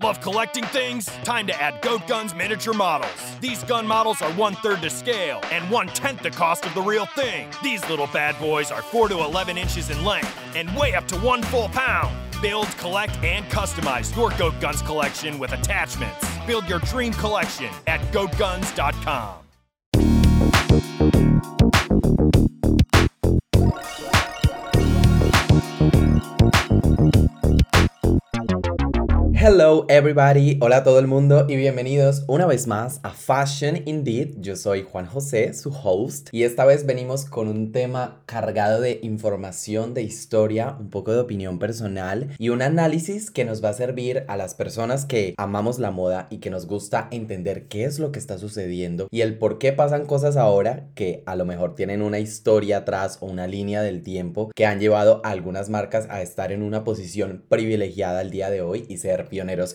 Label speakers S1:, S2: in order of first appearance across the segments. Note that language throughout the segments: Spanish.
S1: Love collecting things? Time to add Goat Guns miniature models. These gun models are one third to scale and one tenth the cost of the real thing. These little bad boys are 4 to 11 inches in length and weigh up to one full pound. Build, collect, and customize your Goat Guns collection with attachments. Build your dream collection at goatguns.com.
S2: Hello everybody, hola a todo el mundo y bienvenidos una vez más a Fashion Indeed. Yo soy Juan José, su host, y esta vez venimos con un tema cargado de información, de historia, un poco de opinión personal y un análisis que nos va a servir a las personas que amamos la moda y que nos gusta entender qué es lo que está sucediendo y el por qué pasan cosas ahora que a lo mejor tienen una historia atrás o una línea del tiempo que han llevado a algunas marcas a estar en una posición privilegiada al día de hoy y ser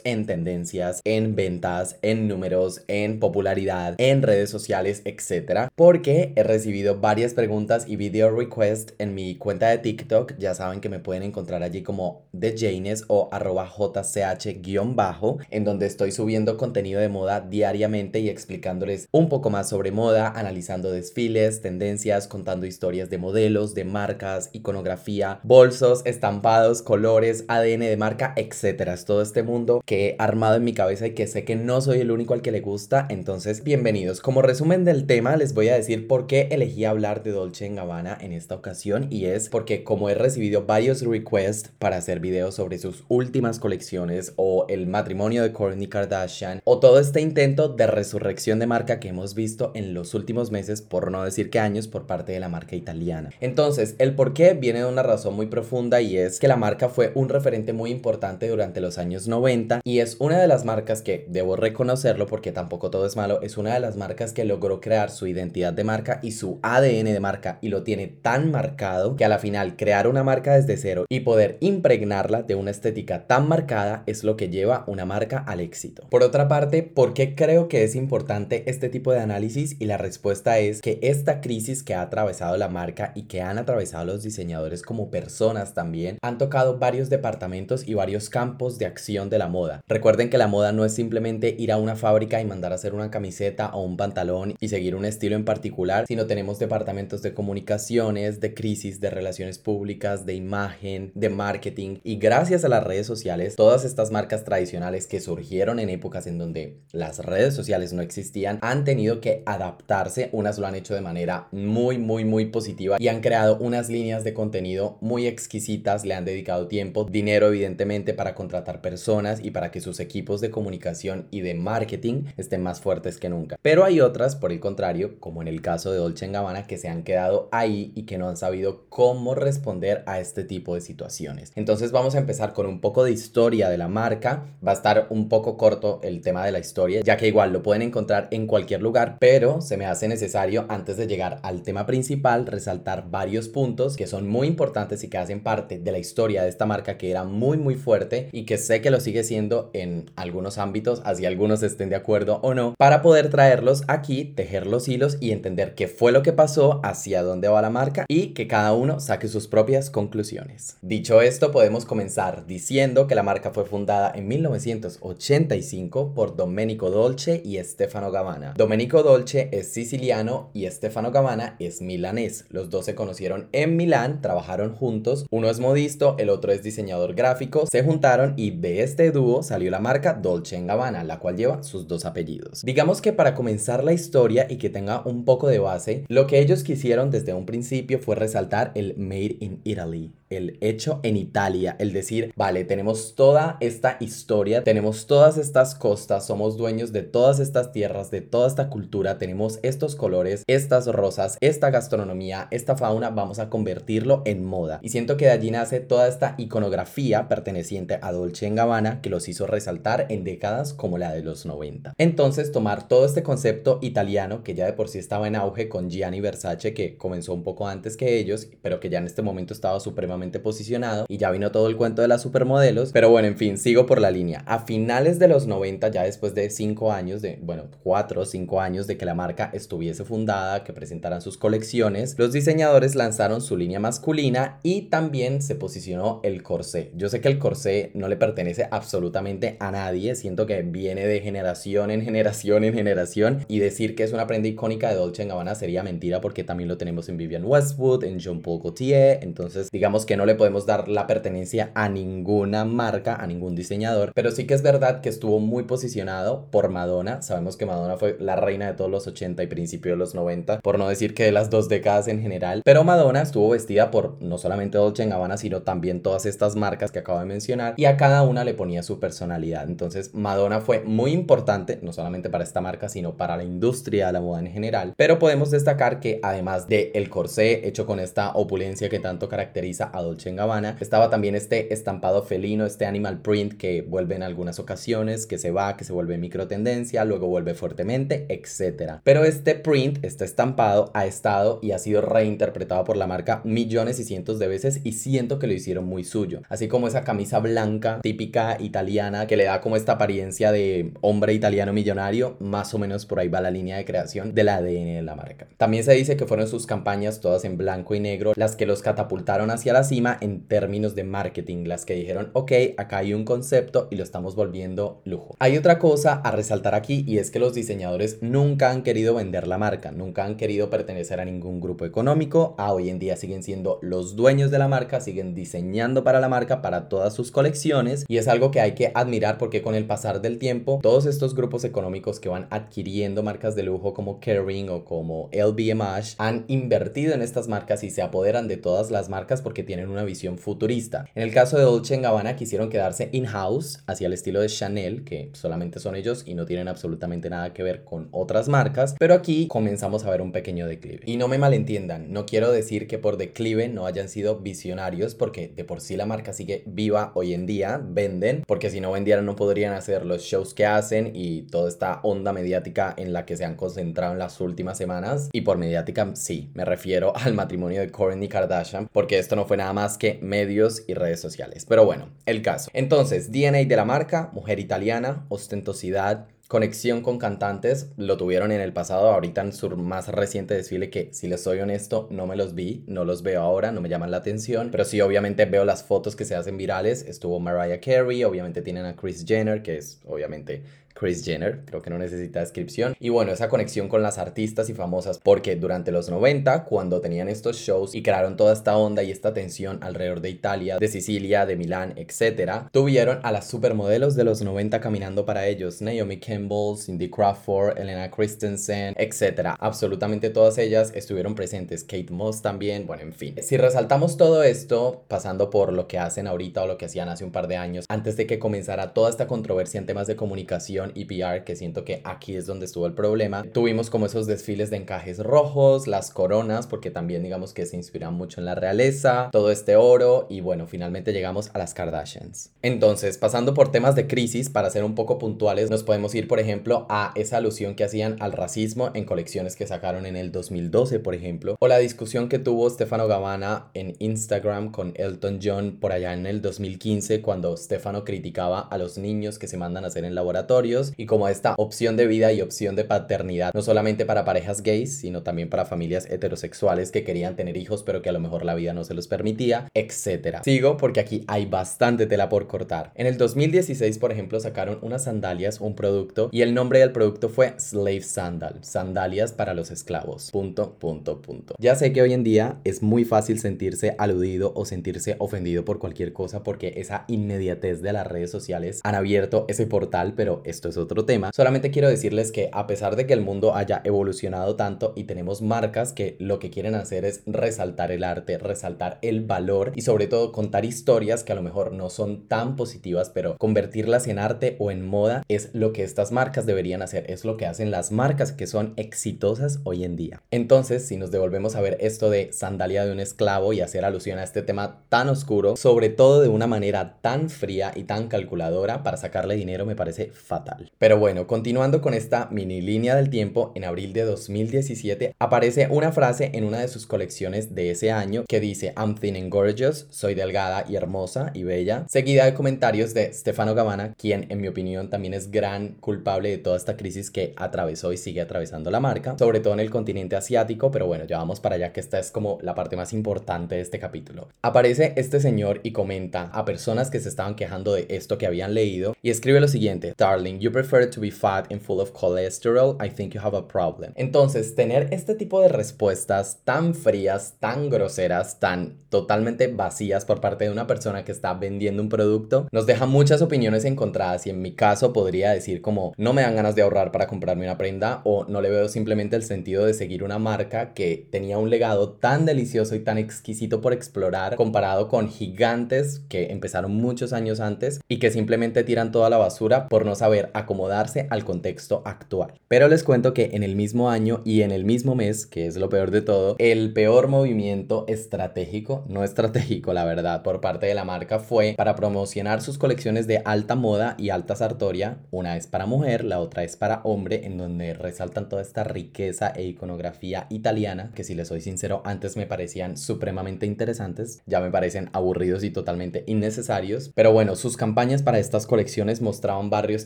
S2: en tendencias, en ventas, en números, en popularidad, en redes sociales, etc. Porque he recibido varias preguntas y video requests en mi cuenta de TikTok. Ya saben que me pueden encontrar allí como The Janes o arroba jch-bajo, en donde estoy subiendo contenido de moda diariamente y explicándoles un poco más sobre moda, analizando desfiles, tendencias, contando historias de modelos, de marcas, iconografía, bolsos, estampados, colores, ADN de marca, etc. Todo este mundo que he armado en mi cabeza y que sé que no soy el único al que le gusta, entonces bienvenidos. Como resumen del tema les voy a decir por qué elegí hablar de Dolce Gabbana en esta ocasión y es porque como he recibido varios requests para hacer videos sobre sus últimas colecciones o el matrimonio de Kourtney Kardashian o todo este intento de resurrección de marca que hemos visto en los últimos meses, por no decir que años, por parte de la marca italiana. Entonces, el por qué viene de una razón muy profunda y es que la marca fue un referente muy importante durante los años 90 y es una de las marcas que, debo reconocerlo porque tampoco todo es malo, es una de las marcas que logró crear su identidad de marca y su ADN de marca y lo tiene tan marcado que a la final crear una marca desde cero y poder impregnarla de una estética tan marcada es lo que lleva una marca al éxito. Por otra parte, ¿por qué creo que es importante este tipo de análisis? Y la respuesta es que esta crisis que ha atravesado la marca y que han atravesado los diseñadores como personas también han tocado varios departamentos y varios campos de acción de la moda. Recuerden que la moda no es simplemente ir a una fábrica y mandar a hacer una camiseta o un pantalón y seguir un estilo en particular, sino tenemos departamentos de comunicaciones, de crisis, de relaciones públicas, de imagen, de marketing y gracias a las redes sociales, todas estas marcas tradicionales que surgieron en épocas en donde las redes sociales no existían, han tenido que adaptarse, unas lo han hecho de manera muy, muy, muy positiva y han creado unas líneas de contenido muy exquisitas, le han dedicado tiempo, dinero evidentemente para contratar personas, y para que sus equipos de comunicación y de marketing estén más fuertes que nunca. Pero hay otras, por el contrario, como en el caso de Dolce Gabbana, que se han quedado ahí y que no han sabido cómo responder a este tipo de situaciones. Entonces vamos a empezar con un poco de historia de la marca. Va a estar un poco corto el tema de la historia, ya que igual lo pueden encontrar en cualquier lugar, pero se me hace necesario antes de llegar al tema principal resaltar varios puntos que son muy importantes y que hacen parte de la historia de esta marca que era muy muy fuerte y que sé que lo sigue siendo en algunos ámbitos, así algunos estén de acuerdo o no, para poder traerlos aquí, tejer los hilos y entender qué fue lo que pasó, hacia dónde va la marca y que cada uno saque sus propias conclusiones. Dicho esto, podemos comenzar diciendo que la marca fue fundada en 1985 por Domenico Dolce y Stefano Gabbana. Domenico Dolce es siciliano y Stefano Gabbana es milanés. Los dos se conocieron en Milán, trabajaron juntos, uno es modisto, el otro es diseñador gráfico, se juntaron y de este dúo salió la marca Dolce Gabbana, la cual lleva sus dos apellidos. Digamos que para comenzar la historia y que tenga un poco de base, lo que ellos quisieron desde un principio fue resaltar el Made in Italy, el hecho en Italia, el decir, vale, tenemos toda esta historia, tenemos todas estas costas, somos dueños de todas estas tierras, de toda esta cultura, tenemos estos colores, estas rosas, esta gastronomía, esta fauna, vamos a convertirlo en moda. Y siento que de allí nace toda esta iconografía perteneciente a Dolce Gabbana que los hizo resaltar en décadas como la de los 90. Entonces, tomar todo este concepto italiano que ya de por sí estaba en auge con Gianni Versace, que comenzó un poco antes que ellos, pero que ya en este momento estaba supremamente posicionado y ya vino todo el cuento de las supermodelos. Pero bueno, en fin, sigo por la línea. A finales de los 90, ya después de 5 años, de, bueno, 4 o 5 años de que la marca estuviese fundada, que presentaran sus colecciones, los diseñadores lanzaron su línea masculina y también se posicionó el corsé. Yo sé que el corsé no le pertenece absolutamente a nadie, siento que viene de generación en generación en generación y decir que es una prenda icónica de Dolce Gabbana sería mentira porque también lo tenemos en Vivian Westwood, en Jean Paul Gaultier, entonces digamos que no le podemos dar la pertenencia a ninguna marca, a ningún diseñador, pero sí que es verdad que estuvo muy posicionado por Madonna, sabemos que Madonna fue la reina de todos los 80 y principios de los 90, por no decir que de las dos décadas en general, pero Madonna estuvo vestida por no solamente Dolce Gabbana, sino también todas estas marcas que acabo de mencionar y a cada una le ponía su personalidad, entonces Madonna fue muy importante, no solamente para esta marca, sino para la industria de la moda en general, pero podemos destacar que además de el corsé hecho con esta opulencia que tanto caracteriza a Dolce Gabbana, estaba también este estampado felino, este animal print que vuelve en algunas ocasiones, que se va, que se vuelve micro tendencia, luego vuelve fuertemente, etc. Pero este print, este estampado, ha estado y ha sido reinterpretado por la marca millones y cientos de veces y siento que lo hicieron muy suyo. Así como esa camisa blanca típica italiana que le da como esta apariencia de hombre italiano millonario, más o menos por ahí va la línea de creación del ADN de la marca. También se dice que fueron sus campañas todas en blanco y negro las que los catapultaron hacia la cima en términos de marketing, las que dijeron, ok, acá hay un concepto y lo estamos volviendo lujo. Hay otra cosa a resaltar aquí y es que los diseñadores nunca han querido vender la marca, nunca han querido pertenecer a ningún grupo económico, a hoy en día siguen siendo los dueños de la marca, siguen diseñando para la marca, para todas sus colecciones y es algo que hay que admirar porque con el pasar del tiempo todos estos grupos económicos que van adquiriendo marcas de lujo como Kering o como LVMH han invertido en estas marcas y se apoderan de todas las marcas porque tienen una visión futurista. En el caso de Dolce Gabbana quisieron quedarse in-house hacia el estilo de Chanel, que solamente son ellos y no tienen absolutamente nada que ver con otras marcas, pero aquí comenzamos a ver un pequeño declive. Y no me malentiendan, no quiero decir que por declive no hayan sido visionarios porque de por sí la marca sigue viva hoy en día, venden, porque si no vendieran no podrían hacer los shows que hacen y toda esta onda mediática en la que se han concentrado en las últimas semanas. Y por mediática sí, me refiero al matrimonio de Kourtney Kardashian, porque esto no fue nada más que medios y redes sociales. Pero bueno, el caso. Entonces, DNA de la marca, mujer italiana, ostentosidad, conexión con cantantes lo tuvieron en el pasado, ahorita en su más reciente desfile que si les soy honesto no me los vi, no los veo ahora, no me llaman la atención, pero sí obviamente veo las fotos que se hacen virales, estuvo Mariah Carey, obviamente tienen a Chris Jenner que es obviamente Chris Jenner, creo que no necesita descripción. Y bueno, esa conexión con las artistas y famosas, porque durante los 90, cuando tenían estos shows y crearon toda esta onda y esta tensión alrededor de Italia, de Sicilia, de Milán, etc., tuvieron a las supermodelos de los 90 caminando para ellos, Naomi Campbell, Cindy Crawford, Elena Christensen, etc. Absolutamente todas ellas estuvieron presentes, Kate Moss también, bueno, en fin. Si resaltamos todo esto, pasando por lo que hacen ahorita o lo que hacían hace un par de años, antes de que comenzara toda esta controversia en temas de comunicación, y PR, que siento que aquí es donde estuvo el problema. Tuvimos como esos desfiles de encajes rojos, las coronas, porque también digamos que se inspiran mucho en la realeza, todo este oro y bueno, finalmente llegamos a las Kardashians. Entonces, pasando por temas de crisis, para ser un poco puntuales, nos podemos ir, por ejemplo, a esa alusión que hacían al racismo en colecciones que sacaron en el 2012, por ejemplo, o la discusión que tuvo Stefano Gabbana en Instagram con Elton John por allá en el 2015, cuando Stefano criticaba a los niños que se mandan a hacer en laboratorio y como esta opción de vida y opción de paternidad, no solamente para parejas gays, sino también para familias heterosexuales que querían tener hijos pero que a lo mejor la vida no se los permitía, etc. Sigo porque aquí hay bastante tela por cortar. En el 2016, por ejemplo, sacaron unas sandalias, un producto, y el nombre del producto fue Slave Sandal, sandalias para los esclavos. Punto, punto, punto. Ya sé que hoy en día es muy fácil sentirse aludido o sentirse ofendido por cualquier cosa porque esa inmediatez de las redes sociales han abierto ese portal, pero esto es otro tema. Solamente quiero decirles que a pesar de que el mundo haya evolucionado tanto y tenemos marcas que lo que quieren hacer es resaltar el arte, resaltar el valor y sobre todo contar historias que a lo mejor no son tan positivas, pero convertirlas en arte o en moda es lo que estas marcas deberían hacer, es lo que hacen las marcas que son exitosas hoy en día. Entonces, si nos devolvemos a ver esto de sandalia de un esclavo y hacer alusión a este tema tan oscuro, sobre todo de una manera tan fría y tan calculadora para sacarle dinero me parece fatal. Pero bueno, continuando con esta mini línea del tiempo, en abril de 2017 aparece una frase en una de sus colecciones de ese año que dice I'm thin and gorgeous, soy delgada y hermosa y bella, seguida de comentarios de Stefano Gabbana, quien en mi opinión también es gran culpable de toda esta crisis que atravesó y sigue atravesando la marca, sobre todo en el continente asiático, pero bueno, ya vamos para allá que esta es como la parte más importante de este capítulo. Aparece este señor y comenta a personas que se estaban quejando de esto que habían leído y escribe lo siguiente, Darling, you prefer to be fat and full of cholesterol, I think you have a problem. Entonces, tener este tipo de respuestas tan frías, tan groseras, tan totalmente vacías por parte de una persona que está vendiendo un producto, nos deja muchas opiniones encontradas y en mi caso podría decir como no me dan ganas de ahorrar para comprarme una prenda o no le veo simplemente el sentido de seguir una marca que tenía un legado tan delicioso y tan exquisito por explorar comparado con gigantes que empezaron muchos años antes y que simplemente tiran toda la basura por no saber acomodarse al contexto actual. Pero les cuento que en el mismo año y en el mismo mes, que es lo peor de todo, el peor movimiento estratégico, no estratégico la verdad, por parte de la marca fue para promocionar sus colecciones de alta moda y alta sartoria. Una es para mujer, la otra es para hombre, en donde resaltan toda esta riqueza e iconografía italiana, que si les soy sincero, antes me parecían supremamente interesantes, ya me parecen aburridos y totalmente innecesarios. Pero bueno, sus campañas para estas colecciones mostraban barrios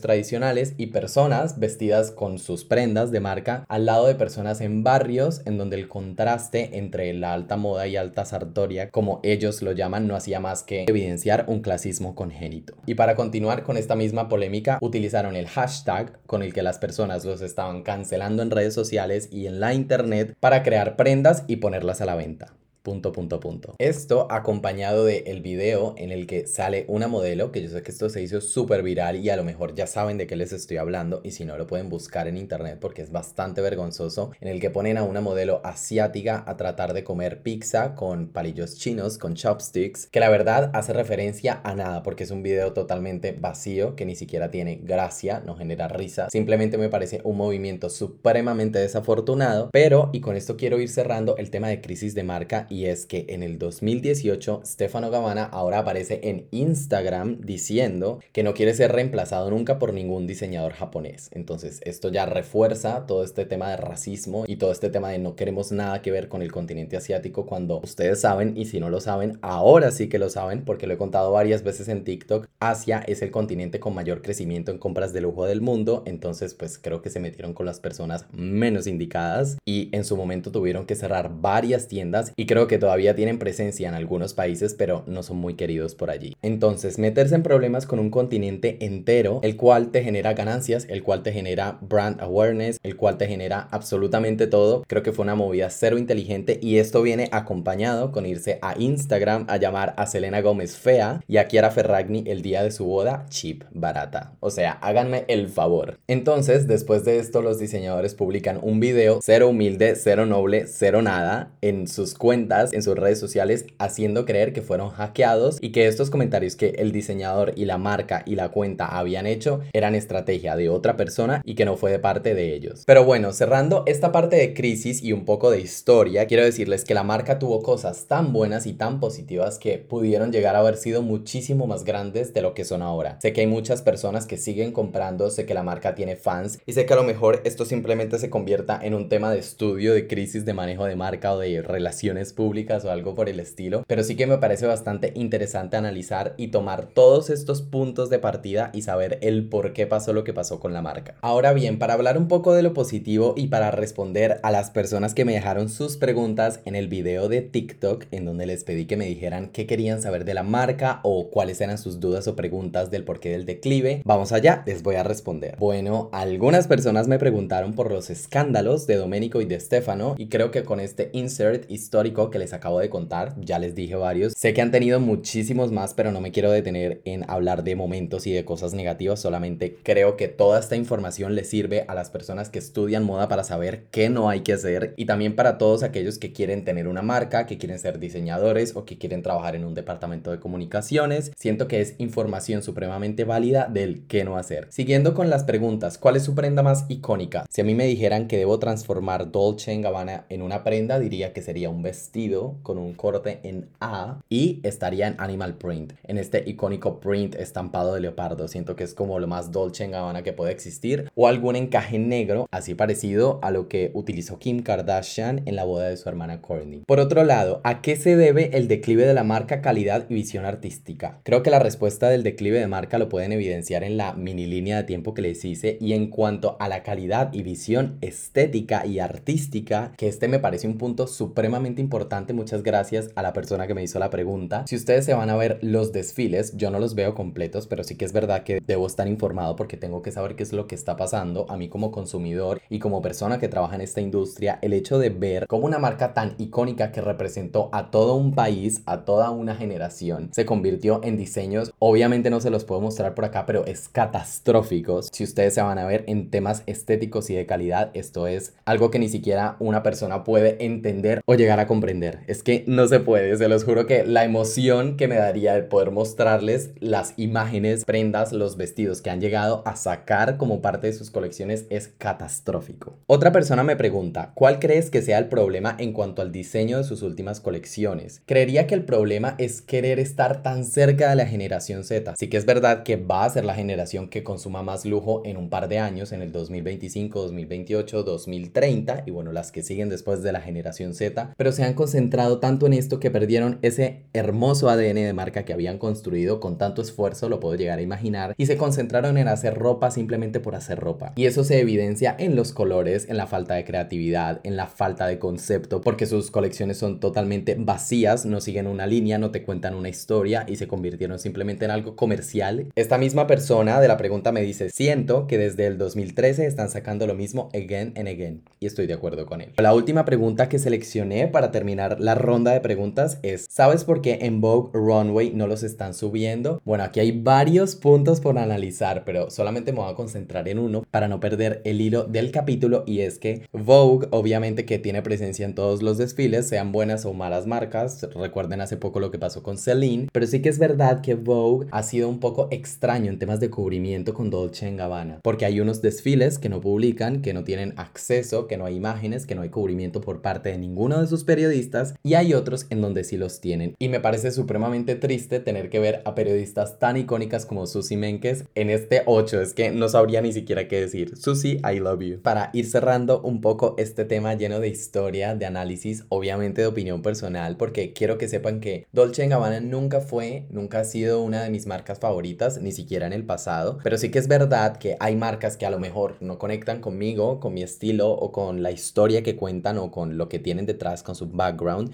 S2: tradicionales y personas vestidas con sus prendas de marca al lado de personas en barrios en donde el contraste entre la alta moda y alta sartoria, como ellos lo llaman, no hacía más que evidenciar un clasismo congénito. Y para continuar con esta misma polémica, utilizaron el hashtag con el que las personas los estaban cancelando en redes sociales y en la internet para crear prendas y ponerlas a la venta. Punto, punto, punto. Esto acompañado de el video en el que sale una modelo, que yo sé que esto se hizo súper viral y a lo mejor ya saben de qué les estoy hablando y si no lo pueden buscar en internet porque es bastante vergonzoso, en el que ponen a una modelo asiática a tratar de comer pizza con palillos chinos, con chopsticks, que la verdad hace referencia a nada porque es un video totalmente vacío que ni siquiera tiene gracia, no genera risa, simplemente me parece un movimiento supremamente desafortunado, pero y con esto quiero ir cerrando el tema de crisis de marca y y es que en el 2018 Stefano Gabbana ahora aparece en Instagram diciendo que no quiere ser reemplazado nunca por ningún diseñador japonés. Entonces esto ya refuerza todo este tema de racismo y todo este tema de no queremos nada que ver con el continente asiático cuando ustedes saben y si no lo saben, ahora sí que lo saben porque lo he contado varias veces en TikTok, Asia es el continente con mayor crecimiento en compras de lujo del mundo, entonces pues creo que se metieron con las personas menos indicadas y en su momento tuvieron que cerrar varias tiendas y creo que todavía tienen presencia en algunos países, pero no son muy queridos por allí. Entonces, meterse en problemas con un continente entero, el cual te genera ganancias, el cual te genera brand awareness, el cual te genera absolutamente todo, creo que fue una movida cero inteligente y esto viene acompañado con irse a Instagram a llamar a Selena Gómez fea y a Chiara Ferragni el día de su boda cheap, barata. O sea, háganme el favor. Entonces, después de esto, los diseñadores publican un video cero humilde, cero noble, cero nada en sus cuentas en sus redes sociales haciendo creer que fueron hackeados y que estos comentarios que el diseñador y la marca y la cuenta habían hecho eran estrategia de otra persona y que no fue de parte de ellos. Pero bueno, cerrando esta parte de crisis y un poco de historia, quiero decirles que la marca tuvo cosas tan buenas y tan positivas que pudieron llegar a haber sido muchísimo más grandes de lo que son ahora. Sé que hay muchas personas que siguen comprando, sé que la marca tiene fans y sé que a lo mejor esto simplemente se convierta en un tema de estudio de crisis de manejo de marca o de relaciones públicas o algo por el estilo, pero sí que me parece bastante interesante analizar y tomar todos estos puntos de partida y saber el por qué pasó lo que pasó con la marca. Ahora bien, para hablar un poco de lo positivo y para responder a las personas que me dejaron sus preguntas en el video de TikTok, en donde les pedí que me dijeran qué querían saber de la marca o cuáles eran sus dudas o preguntas del porqué del declive, vamos allá, les voy a responder. Bueno, algunas personas me preguntaron por los escándalos de Domenico y de Stefano y creo que con este insert histórico que les acabo de contar, ya les dije varios. Sé que han tenido muchísimos más, pero no me quiero detener en hablar de momentos y de cosas negativas, solamente creo que toda esta información les sirve a las personas que estudian moda para saber qué no hay que hacer y también para todos aquellos que quieren tener una marca, que quieren ser diseñadores o que quieren trabajar en un departamento de comunicaciones. Siento que es información supremamente válida del qué no hacer. Siguiendo con las preguntas, ¿cuál es su prenda más icónica? Si a mí me dijeran que debo transformar Dolce Gabbana en una prenda, diría que sería un vestido vestido con un corte en A y estaría en animal print, en este icónico print estampado de leopardo. Siento que es como lo más Dolce en Gabbana que puede existir o algún encaje negro así parecido a lo que utilizó Kim Kardashian en la boda de su hermana Kourtney. Por otro lado, ¿a qué se debe el declive de la marca calidad y visión artística? Creo que la respuesta del declive de marca lo pueden evidenciar en la mini línea de tiempo que les hice y en cuanto a la calidad y visión estética y artística, que este me parece un punto supremamente importante. Muchas gracias a la persona que me hizo la pregunta. Si ustedes se van a ver los desfiles, yo no los veo completos, pero sí que es verdad que debo estar informado porque tengo que saber qué es lo que está pasando. A mí como consumidor y como persona que trabaja en esta industria, el hecho de ver cómo una marca tan icónica que representó a todo un país, a toda una generación, se convirtió en diseños, obviamente no se los puedo mostrar por acá, pero es catastróficos. Si ustedes se van a ver en temas estéticos y de calidad, esto es algo que ni siquiera una persona puede entender o llegar a comprender. Es que no se puede, se los juro que la emoción que me daría el poder mostrarles las imágenes, prendas, los vestidos que han llegado a sacar como parte de sus colecciones es catastrófico. Otra persona me pregunta, ¿cuál crees que sea el problema en cuanto al diseño de sus últimas colecciones? Creería que el problema es querer estar tan cerca de la generación Z. Sí que es verdad que va a ser la generación que consuma más lujo en un par de años, en el 2025, 2028, 2030 y bueno, las que siguen después de la generación Z, pero se han concentrado tanto en esto que perdieron ese hermoso ADN de marca que habían construido con tanto esfuerzo, lo puedo llegar a imaginar, y se concentraron en hacer ropa simplemente por hacer ropa. Y eso se evidencia en los colores, en la falta de creatividad, en la falta de concepto, porque sus colecciones son totalmente vacías, no siguen una línea, no te cuentan una historia y se convirtieron simplemente en algo comercial. Esta misma persona de la pregunta me dice, siento que desde el 2013 están sacando lo mismo again and again. Y estoy de acuerdo con él. La última pregunta que seleccioné para terminar la ronda de preguntas es, ¿sabes por qué en Vogue Runway no los están subiendo? Bueno, aquí hay varios puntos por analizar, pero solamente me voy a concentrar en uno para no perder el hilo del capítulo y es que Vogue obviamente que tiene presencia en todos los desfiles, sean buenas o malas marcas, recuerden hace poco lo que pasó con Celine, pero sí que es verdad que Vogue ha sido un poco extraño en temas de cubrimiento con Dolce Gabbana, porque hay unos desfiles que no publican, que no tienen acceso, que no hay imágenes, que no hay cubrimiento por parte de ninguno de sus periodistas y hay otros en donde sí los tienen. Y me parece supremamente triste tener que ver a periodistas tan icónicas como Susie Menkes en este 8, es que no sabría ni siquiera qué decir. Susie, I love you. Para ir cerrando un poco este tema lleno de historia, de análisis, obviamente de opinión personal, porque quiero que sepan que Dolce Gabbana nunca fue, nunca ha sido una de mis marcas favoritas, ni siquiera en el pasado, pero sí que es verdad que hay marcas que a lo mejor no conectan conmigo, con mi estilo o con la historia que cuentan o con lo que tienen detrás, con su background,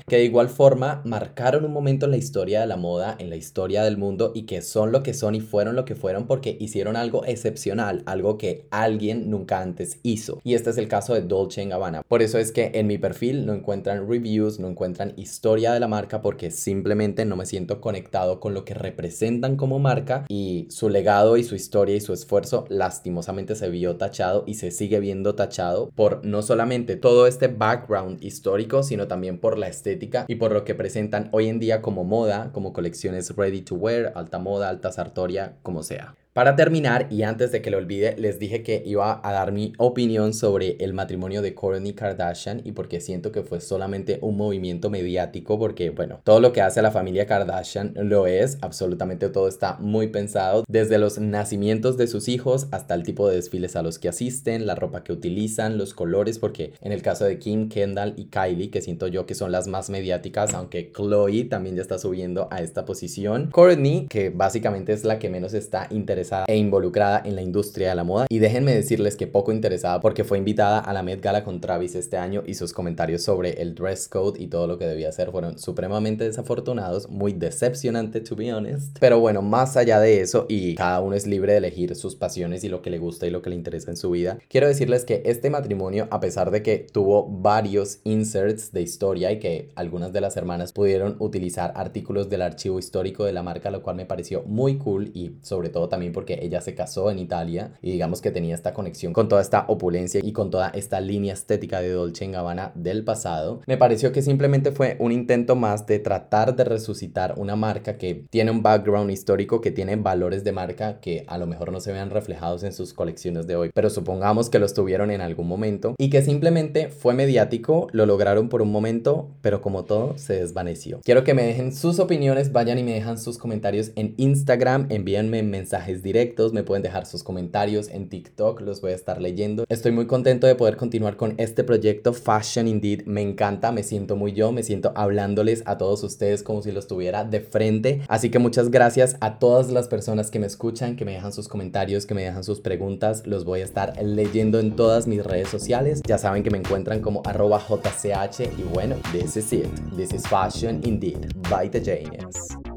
S2: que de igual forma marcaron un momento en la historia de la moda, en la historia del mundo y que son lo que son y fueron lo que fueron porque hicieron algo excepcional, algo que alguien nunca antes hizo. Y este es el caso de Dolce Gabbana. Por eso es que en mi perfil no encuentran reviews, no encuentran historia de la marca porque simplemente no me siento conectado con lo que representan como marca y su legado y su historia y su esfuerzo lastimosamente se vio tachado y se sigue viendo tachado por no solamente todo este background histórico, sino también por la estética y por lo que presentan hoy en día como moda, como colecciones ready to wear, alta moda, alta sartoria, como sea. Para terminar, y antes de que lo olvide, les dije que iba a dar mi opinión sobre el matrimonio de Kourtney Kardashian y porque siento que fue solamente un movimiento mediático, porque bueno, todo lo que hace la familia Kardashian lo es, absolutamente todo está muy pensado, desde los nacimientos de sus hijos hasta el tipo de desfiles a los que asisten, la ropa que utilizan, los colores, porque en el caso de Kim, Kendall y Kylie, que siento yo que son las más mediáticas, aunque Chloe también ya está subiendo a esta posición, Kourtney, que básicamente es la que menos está interesada e involucrada en la industria de la moda. Y déjenme decirles que poco interesada porque fue invitada a la Met Gala con Travis este año y sus comentarios sobre el dress code y todo lo que debía hacer fueron supremamente desafortunados, muy decepcionantes to be honest. Pero bueno, más allá de eso y cada uno es libre de elegir sus pasiones y lo que le gusta y lo que le interesa en su vida, quiero decirles que este matrimonio, a pesar de que tuvo varios inserts de historia y que algunas de las hermanas pudieron utilizar artículos del archivo histórico de la marca, lo cual me pareció muy cool y sobre todo también porque ella se casó en Italia y digamos que tenía esta conexión con toda esta opulencia y con toda esta línea estética de Dolce Gabbana del pasado. Me pareció que simplemente fue un intento más de tratar de resucitar una marca que tiene un background histórico, que tiene valores de marca que a lo mejor no se vean reflejados en sus colecciones de hoy, pero supongamos que los tuvieron en algún momento y que simplemente fue mediático, lo lograron por un momento, pero como todo se desvaneció. Quiero que me dejen sus opiniones, vayan y me dejan sus comentarios en Instagram, envíenme mensajes directos, me pueden dejar sus comentarios en TikTok, los voy a estar leyendo. Estoy muy contento de poder continuar con este proyecto Fashion Indeed, me encanta, me siento muy yo, me siento hablándoles a todos ustedes como si los tuviera de frente, así que muchas gracias a todas las personas que me escuchan, que me dejan sus comentarios, que me dejan sus preguntas, los voy a estar leyendo en todas mis redes sociales, ya saben que me encuentran como jch y bueno, this is it, this is Fashion Indeed by The Janus.